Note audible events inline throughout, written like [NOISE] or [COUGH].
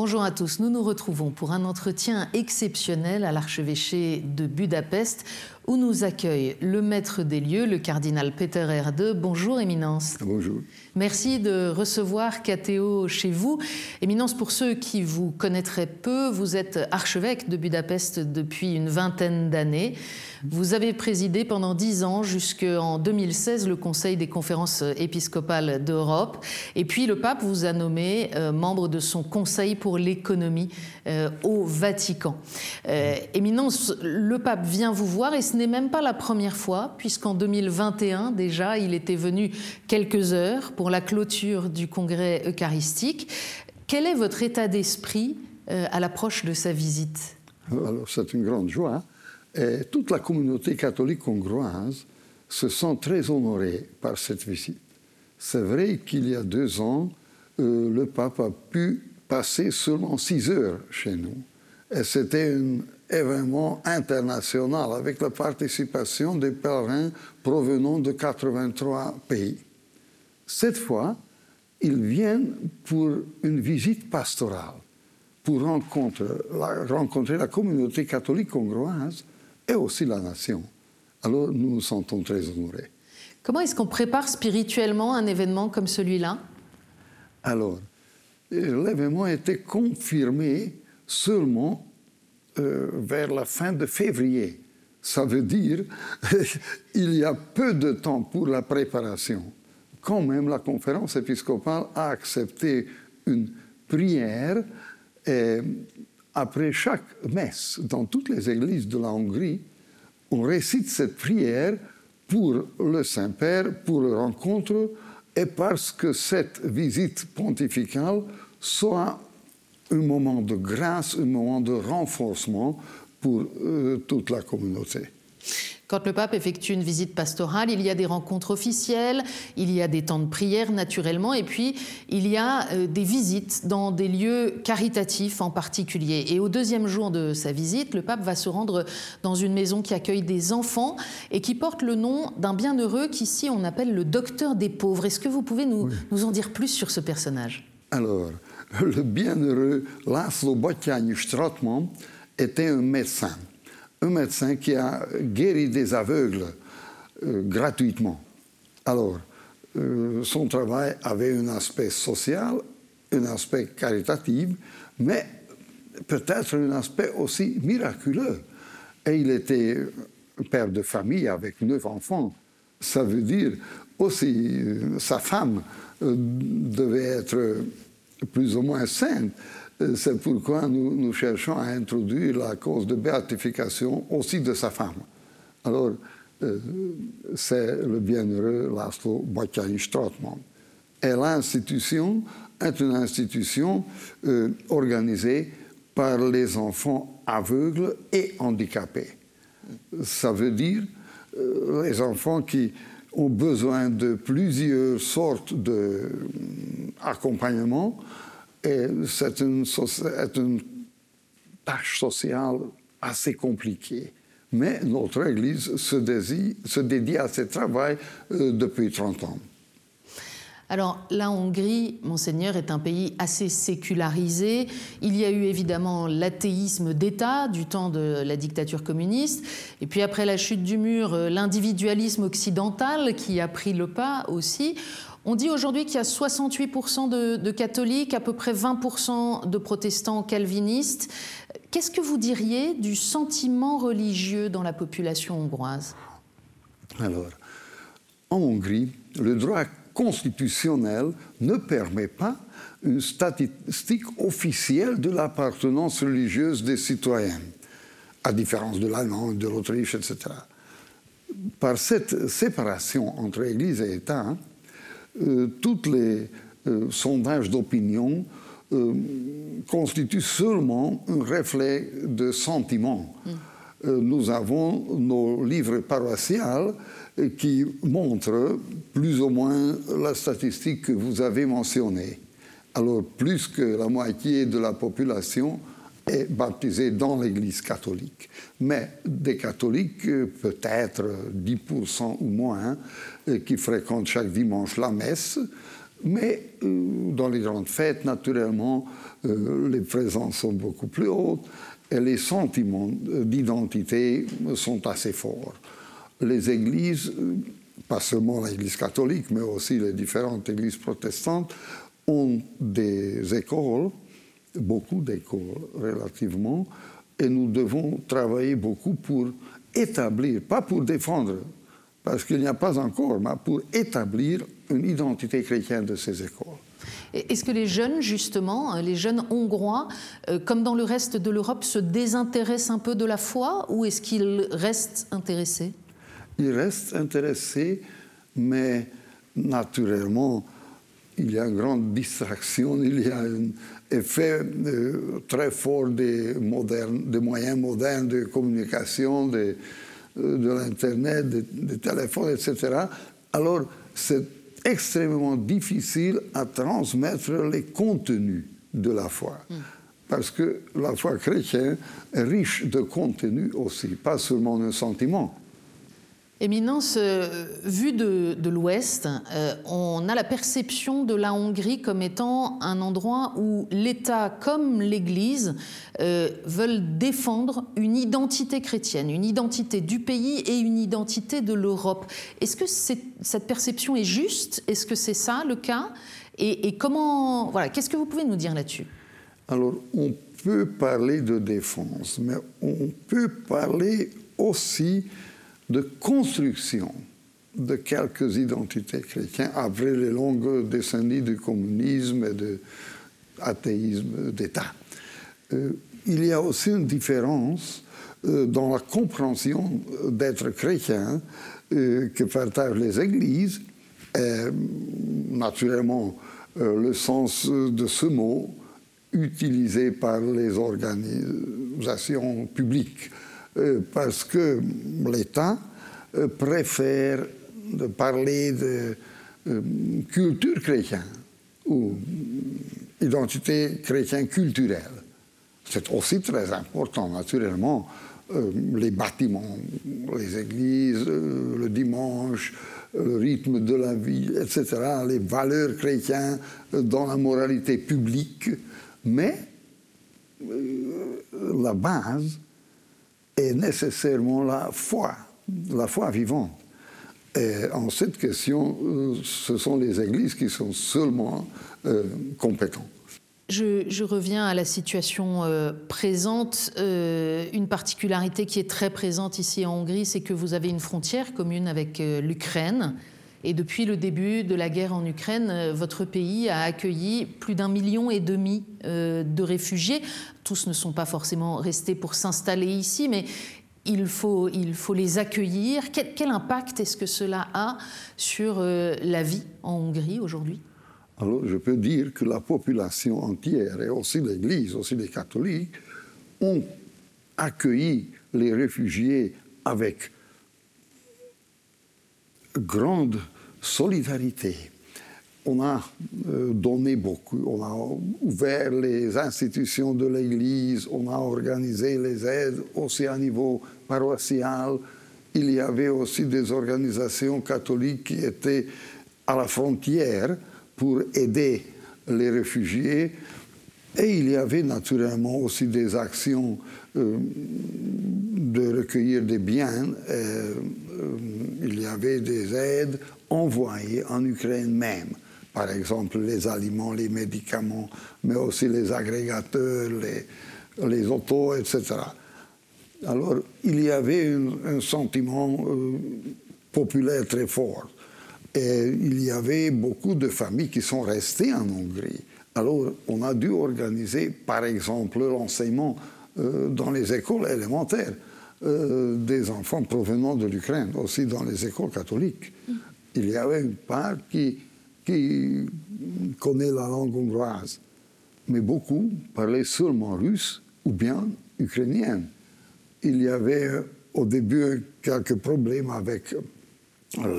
Bonjour à tous, nous nous retrouvons pour un entretien exceptionnel à l'archevêché de Budapest où nous accueille le maître des lieux, le cardinal Peter Erde. Bonjour Éminence. Bonjour. Merci de recevoir Cathéo chez vous. Éminence, pour ceux qui vous connaîtraient peu, vous êtes archevêque de Budapest depuis une vingtaine d'années. Vous avez présidé pendant dix ans, jusqu'en 2016, le Conseil des conférences épiscopales d'Europe. Et puis le pape vous a nommé euh, membre de son Conseil pour l'économie euh, au Vatican. Euh, éminence, le pape vient vous voir et ce n'est même pas la première fois, puisqu'en 2021 déjà, il était venu quelques heures pour la clôture du congrès eucharistique. Quel est votre état d'esprit euh, à l'approche de sa visite? Alors, c'est une grande joie. Et toute la communauté catholique hongroise se sent très honorée par cette visite. C'est vrai qu'il y a deux ans, euh, le pape a pu passer seulement six heures chez nous. C'était un événement international avec la participation des pèlerins provenant de 83 pays. Cette fois, ils viennent pour une visite pastorale, pour rencontrer la, rencontrer la communauté catholique hongroise et aussi la nation. Alors nous nous sentons très honorés. Comment est-ce qu'on prépare spirituellement un événement comme celui-là? Alors, l'événement a été confirmé seulement euh, vers la fin de février. Ça veut dire [LAUGHS] il y a peu de temps pour la préparation. Quand même, la conférence épiscopale a accepté une prière et après chaque messe dans toutes les églises de la Hongrie, on récite cette prière pour le Saint-Père, pour la rencontre et parce que cette visite pontificale soit un moment de grâce, un moment de renforcement pour euh, toute la communauté. Quand le pape effectue une visite pastorale, il y a des rencontres officielles, il y a des temps de prière naturellement, et puis il y a euh, des visites dans des lieux caritatifs en particulier. Et au deuxième jour de sa visite, le pape va se rendre dans une maison qui accueille des enfants et qui porte le nom d'un bienheureux qu'ici on appelle le docteur des pauvres. Est-ce que vous pouvez nous, nous en dire plus sur ce personnage? Alors, [LAUGHS] le bienheureux Laszlo Botjani Strotman était un médecin. Un médecin qui a guéri des aveugles euh, gratuitement. Alors, euh, son travail avait un aspect social, un aspect caritatif, mais peut-être un aspect aussi miraculeux. Et il était père de famille avec neuf enfants. Ça veut dire aussi euh, sa femme devait être plus ou moins sainte. Euh, c'est pourquoi nous, cherchons à introduire la cause de béatification aussi de sa femme. Alors, euh, c'est le bienheureux Laszlo Botjani Strotman. Et l'institution est une institution euh, organisée par les enfants aveugles et handicapés. Ça veut dire les enfants qui ont besoin de plusieurs sortes d'accompagnement et c'est une, tâche sociale assez compliquée. Mais notre Église se, dédie, se dédie à ce travail euh, depuis 30 ans. Alors la Hongrie, monseigneur, est un pays assez sécularisé. Il y a eu évidemment l'athéisme d'État du temps de la dictature communiste. Et puis après la chute du mur, euh, l'individualisme occidental qui a pris le pas aussi. On dit aujourd'hui qu'il y a 68% de, catholiques, à peu près 20% de protestants calvinistes. Qu'est-ce que vous diriez du sentiment religieux dans la population hongroise? Alors, en Hongrie, le droit constitutionnel ne permet pas une statistique officielle de l'appartenance religieuse des citoyens, à différence de l'Allemagne, de l'Autriche, etc. Par cette séparation entre Église et État, euh, tous les euh, sondages d'opinion euh, constituent seulement un reflet de sentiment. Mm. Nous avons nos livres paroissiaux qui montre plus ou moins la statistique que vous avez mentionnée. Alors, plus que la moitié de la population est baptisée dans l'Église catholique. Mais des catholiques, peut-être 10% ou moins, qui fréquentent chaque dimanche la messe, Mais euh, dans les grandes fêtes, naturellement, euh, les présences sont beaucoup plus hautes et les sentiments d'identité sont assez forts. Les églises, pas seulement l'Église catholique, mais aussi les différentes églises protestantes, ont des écoles, beaucoup d'écoles relativement, et nous devons travailler beaucoup pour établir, pas pour défendre, parce qu'il n'y a pas encore, mais pour établir une identité chrétienne de ces écoles. Est-ce que les jeunes, justement, les jeunes hongrois, euh, comme dans le reste de l'Europe, se désintéressent un peu de la foi ou est-ce qu'ils restent intéressés? Ils restent intéressés, mais naturellement, il y a une grande distraction, il y a un effet euh, très fort des, moyens modernes de communication, de, euh, de l'Internet, des, téléphones, etc. Alors, c'est extrêmement difficile à transmettre les contenus de la foi. Hmm. Parce que la foi chrétienne est riche de contenu aussi, pas seulement un sentiment. Éminence, euh, vue de, l'Ouest, euh, on a la perception de la Hongrie comme étant un endroit où l'État comme l'Église euh, veulent défendre une identité chrétienne, une identité du pays et une identité de l'Europe. Est-ce que cette perception est juste? Est-ce que c'est ça le cas? Et, comment voilà, Qu'est-ce que vous pouvez nous dire là-dessus? Alors, on peut parler de défense, mais on peut parler aussi de construction de quelques identités chrétiennes après les longues décennies de communisme et de d'État. Euh, il y a aussi une différence euh, dans la compréhension d'être chrétien euh, que partagent les églises. Et, naturellement, le sens de ce mot utilisé par les organisations publiques parce que l'État euh, préfère parler de euh, culture chrétienne ou identité chrétienne culturelle. C'est aussi très important, naturellement, les bâtiments, les églises, le dimanche, le rythme de la vie, etc., les valeurs chrétiennes dans la moralité publique, mais la base est nécessairement la foi, la foi vivante. Et en cette question, euh, ce sont les églises qui sont seulement euh, compétentes. Je, reviens à la situation euh, présente. une particularité qui est très présente ici en Hongrie, c'est que vous avez une frontière commune avec l'Ukraine. Et depuis le début de la guerre en Ukraine, euh, votre pays a accueilli plus d'un million et demi euh, de réfugiés. Tous ne sont pas forcément restés pour s'installer ici, mais il faut, il faut les accueillir. Quel, impact est-ce que cela a sur euh, la vie en Hongrie aujourd'hui? Alors, je peux dire que la population entière, et aussi l'Église, aussi les catholiques, ont accueilli les réfugiés avec grande solidarité. On a euh, donné beaucoup, on a ouvert les institutions de l'Église, on a organisé les aides aussi à niveau paroissial. Il y avait aussi des organisations catholiques qui étaient à la frontière pour aider les réfugiés. Et il y avait naturellement aussi des actions euh, de recueillir des biens. Euh, il y avait des aides envoyées en Ukraine même. Par exemple, les aliments, les médicaments, mais aussi les agrégateurs, les, les autos, etc. Alors, il y avait un, sentiment euh, populaire très fort. Et il y avait beaucoup de familles qui sont restées en Hongrie. Alors, on a dû organiser, par exemple, l'enseignement euh, dans les écoles élémentaires. Euh, des enfants provenant de l'Ukraine, aussi dans les écoles catholiques. Il y avait une part qui, qui connaît la langue hongroise, mais beaucoup parlaient seulement russe ou bien ukrainien. Il y avait au début quelques problèmes avec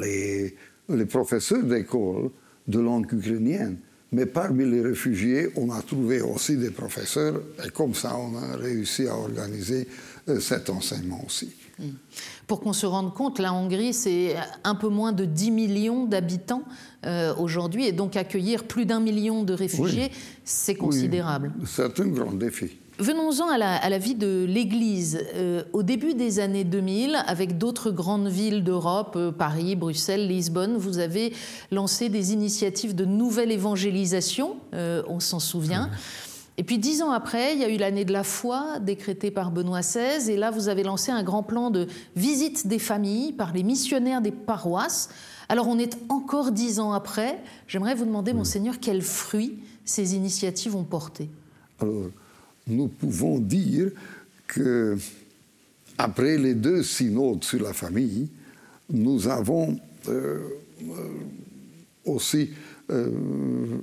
les, les professeurs d'école de langue ukrainienne, Mais parmi les réfugiés, on a trouvé aussi des professeurs, et comme ça, on a réussi à organiser euh, cet enseignement aussi. Hmm. Pour qu'on se rende compte, la Hongrie, c'est un peu moins de 10 millions d'habitants euh, aujourd'hui, et donc accueillir plus d'un million de réfugiés, c'est considérable. c'est un grand défi. Venons-en à, la, vie de l'Église. Euh, au début des années 2000, avec d'autres grandes villes d'Europe, euh, Paris, Bruxelles, Lisbonne, vous avez lancé des initiatives de nouvelle évangélisation, on s'en souvient. Et puis dix ans après, il y a eu l'année de la foi décrétée par Benoît XVI, et là vous avez lancé un grand plan de visite des familles par les missionnaires des paroisses. Alors on est encore dix ans après. J'aimerais vous demander, monseigneur, quels fruits ces initiatives ont porté? Nous pouvons dire que, après les deux synodes sur la famille, nous avons euh, euh, aussi euh,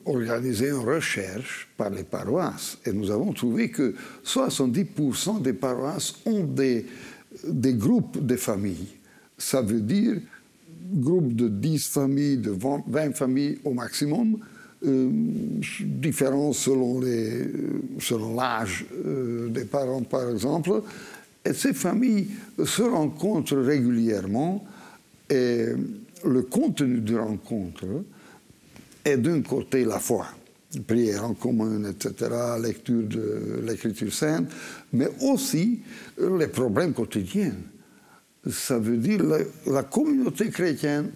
organisé une recherche par les paroisses et nous avons trouvé que 70% des paroisses ont des, des groupes de familles. Ça veut dire groupe de 10 familles, de 20 familles au maximum, euh, différents selon l'âge euh, des parents, par exemple. Et ces familles se rencontrent régulièrement et le contenu de rencontre est d'un côté la foi, prière en commun, etc., lecture de l'écriture sainte, mais aussi les problèmes quotidiens. Ça veut dire que la communauté chrétienne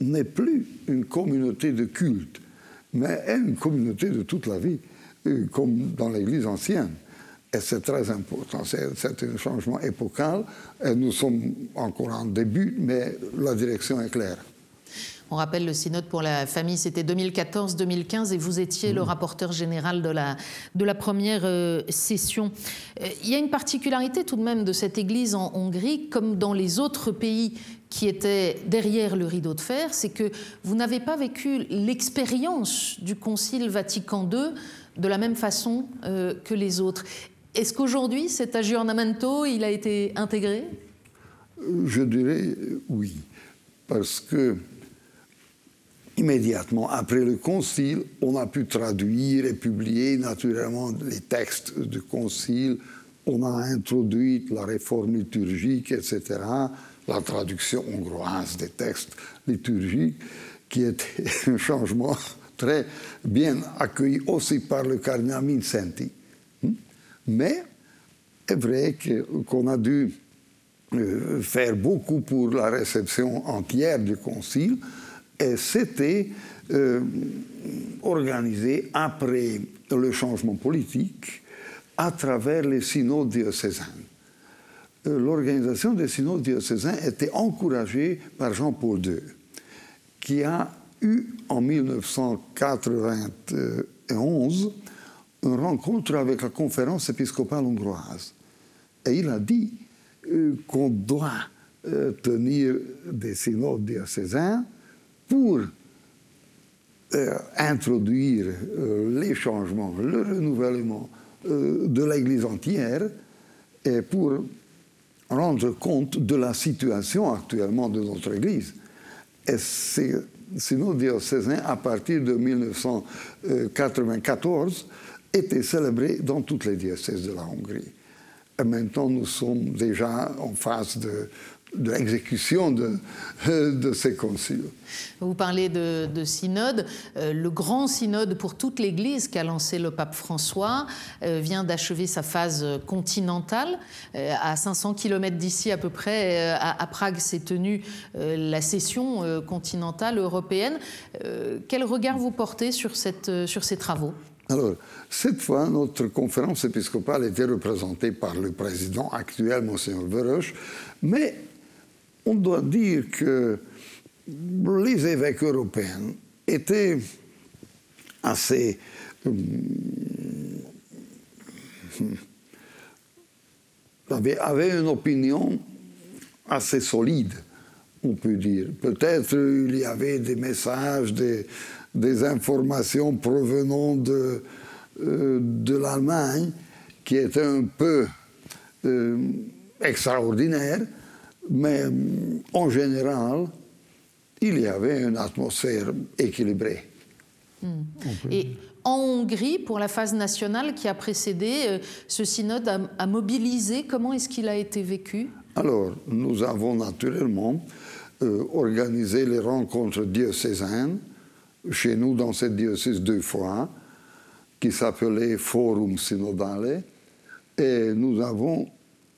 n'est plus une communauté de culte mais est une communauté de toute la vie, euh, comme dans l'Église ancienne. Et c'est très important. C'est un changement épocal. Et nous sommes encore en début, mais la direction est claire. On rappelle le synode pour la famille, c'était 2014-2015 et vous étiez le mmh. rapporteur général de la, de la première euh, session. Euh, il y a une particularité tout de même de cette Église en Hongrie, comme dans les autres pays qui étaient derrière le rideau de fer, c'est que vous n'avez pas vécu l'expérience du Concile Vatican II de la même façon euh, que les autres. Est-ce qu'aujourd'hui, cet aggiornamento, il a été intégré? Je dirais oui, parce que immédiatement après le concile, on a pu traduire et publier naturellement les textes du concile, on a introduit la réforme liturgique, etc., la traduction hongroise des textes liturgiques, qui était [LAUGHS] un changement très bien accueilli aussi par le cardinal Vincenti. Hmm? Mais est vrai qu'on a dû euh, faire beaucoup pour la réception entière du concile, et c'était euh, organisé après le changement politique à travers les synodes diocésains. Euh, l'organisation des synodes diocésains était encouragée par Jean-Paul II, qui a eu en 1991 une rencontre avec la conférence épiscopale hongroise. Et il a dit euh, qu'on doit tenir des synodes diocésains pour euh, introduire euh, les changements, le renouvellement euh, de l'Église entière et pour rendre compte de la situation actuellement de notre Église. Et c'est sinon diocésain, à partir de 1994, était célébré dans toutes les diocèses de la Hongrie. Et maintenant, nous sommes déjà en phase de, de l'exécution de, de, ces conciles. Vous parlez de, synode. Euh, le grand synode pour toute l'Église qu'a lancé le pape François euh, vient d'achever sa phase continentale. Euh, à 500 km d'ici à peu près, à, Prague s'est tenue la session continentale européenne. quel regard vous portez sur, cette, sur ces travaux? Alors, cette fois, notre conférence épiscopale était représentée par le président actuel, Monseigneur Veroche, mais on doit dire que les évêques européens étaient assez euh, avaient une opinion assez solide, on peut dire. Peut-être il y avait des messages, des, informations provenant de, euh, de l'Allemagne qui étaient un peu euh, extraordinaires, mais en général, il y avait une atmosphère équilibrée. Hmm. Et en Hongrie, pour la phase nationale qui a précédé, euh, ce synode a, mobilisé. Comment est-ce qu'il a été vécu? Alors, nous avons naturellement euh, organisé les rencontres diocésaines chez nous dans cette diocèse deux fois, qui s'appelait Forum Synodale, et nous avons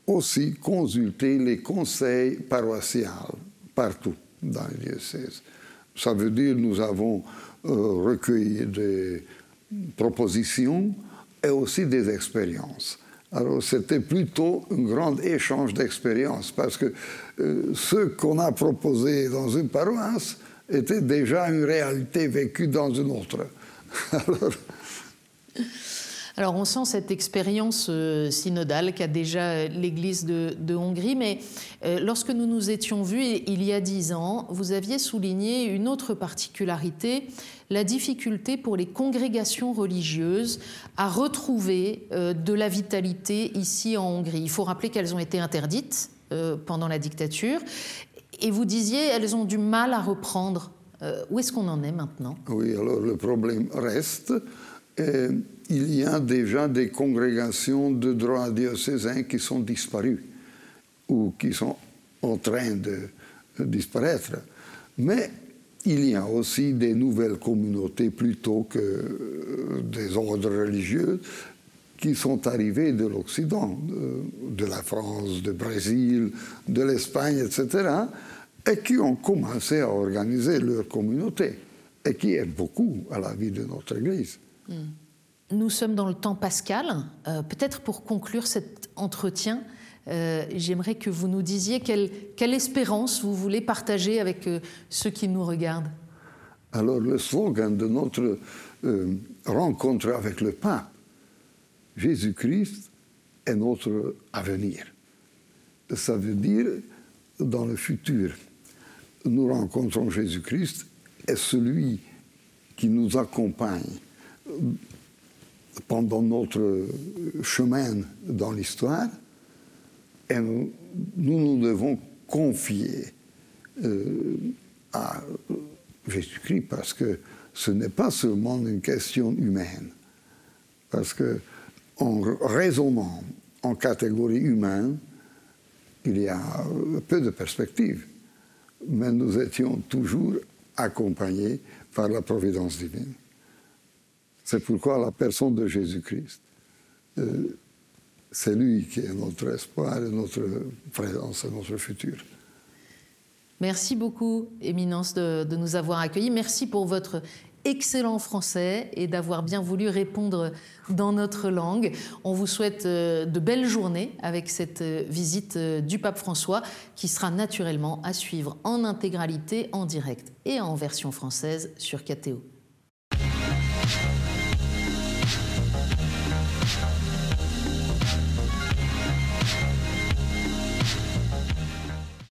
aussi consulté les conseils paroissiaux partout dans les diocèses. Ça veut dire nous avons euh, recueilli des propositions et aussi des expériences. Alors c'était plutôt un grand échange d'expériences parce que euh, ce qu'on a proposé dans une paroisse était déjà une réalité vécue dans une autre. [LAUGHS] Alors, alors on sent cette expérience euh, synodale qu'a déjà l'Église de, Hongrie, mais euh, lorsque nous nous étions vus il y a dix ans, vous aviez souligné une autre particularité, la difficulté pour les congrégations religieuses à retrouver euh, de la vitalité ici en Hongrie. Il faut rappeler qu'elles ont été interdites pendant la dictature, et vous disiez elles ont du mal à reprendre. où est-ce qu'on en est maintenant? Oui, alors le problème reste il y a déjà des congrégations de droit diocésain qui sont disparues ou qui sont en train de disparaître. Mais il y a aussi des nouvelles communautés plutôt que euh, des ordres religieux qui sont arrivés de l'Occident, de, la France, du Brésil, de l'Espagne, etc., et qui ont commencé à organiser leur communauté et qui aident beaucoup à la vie de notre Église. Hmm. Nous sommes dans le temps pascal. Euh, peut-être pour conclure cet entretien, euh, j'aimerais que vous nous disiez quelle, espérance vous voulez partager avec euh, ceux qui nous regardent. Alors le slogan de notre rencontre avec le pape, Jésus-Christ est notre avenir. Ça veut dire dans le futur, nous rencontrons Jésus-Christ et celui qui nous accompagne pendant notre chemin dans l'histoire, et nous, nous, devons confier euh, à Jésus-Christ parce que ce n'est pas seulement une question humaine. Parce que en raisonnant en catégorie humaine, il y a peu de perspectives. Mais nous étions toujours accompagnés par la providence divine. C'est pourquoi la personne de Jésus-Christ, euh, c'est lui qui est notre espoir, notre présence et notre futur. Merci beaucoup, Éminence, de, de, nous avoir accueillis. Merci pour votre excellent français et d'avoir bien voulu répondre dans notre langue. On vous souhaite euh, de belles journées avec cette euh, visite du pape François qui sera naturellement à suivre en intégralité, en direct et en version française sur KTO.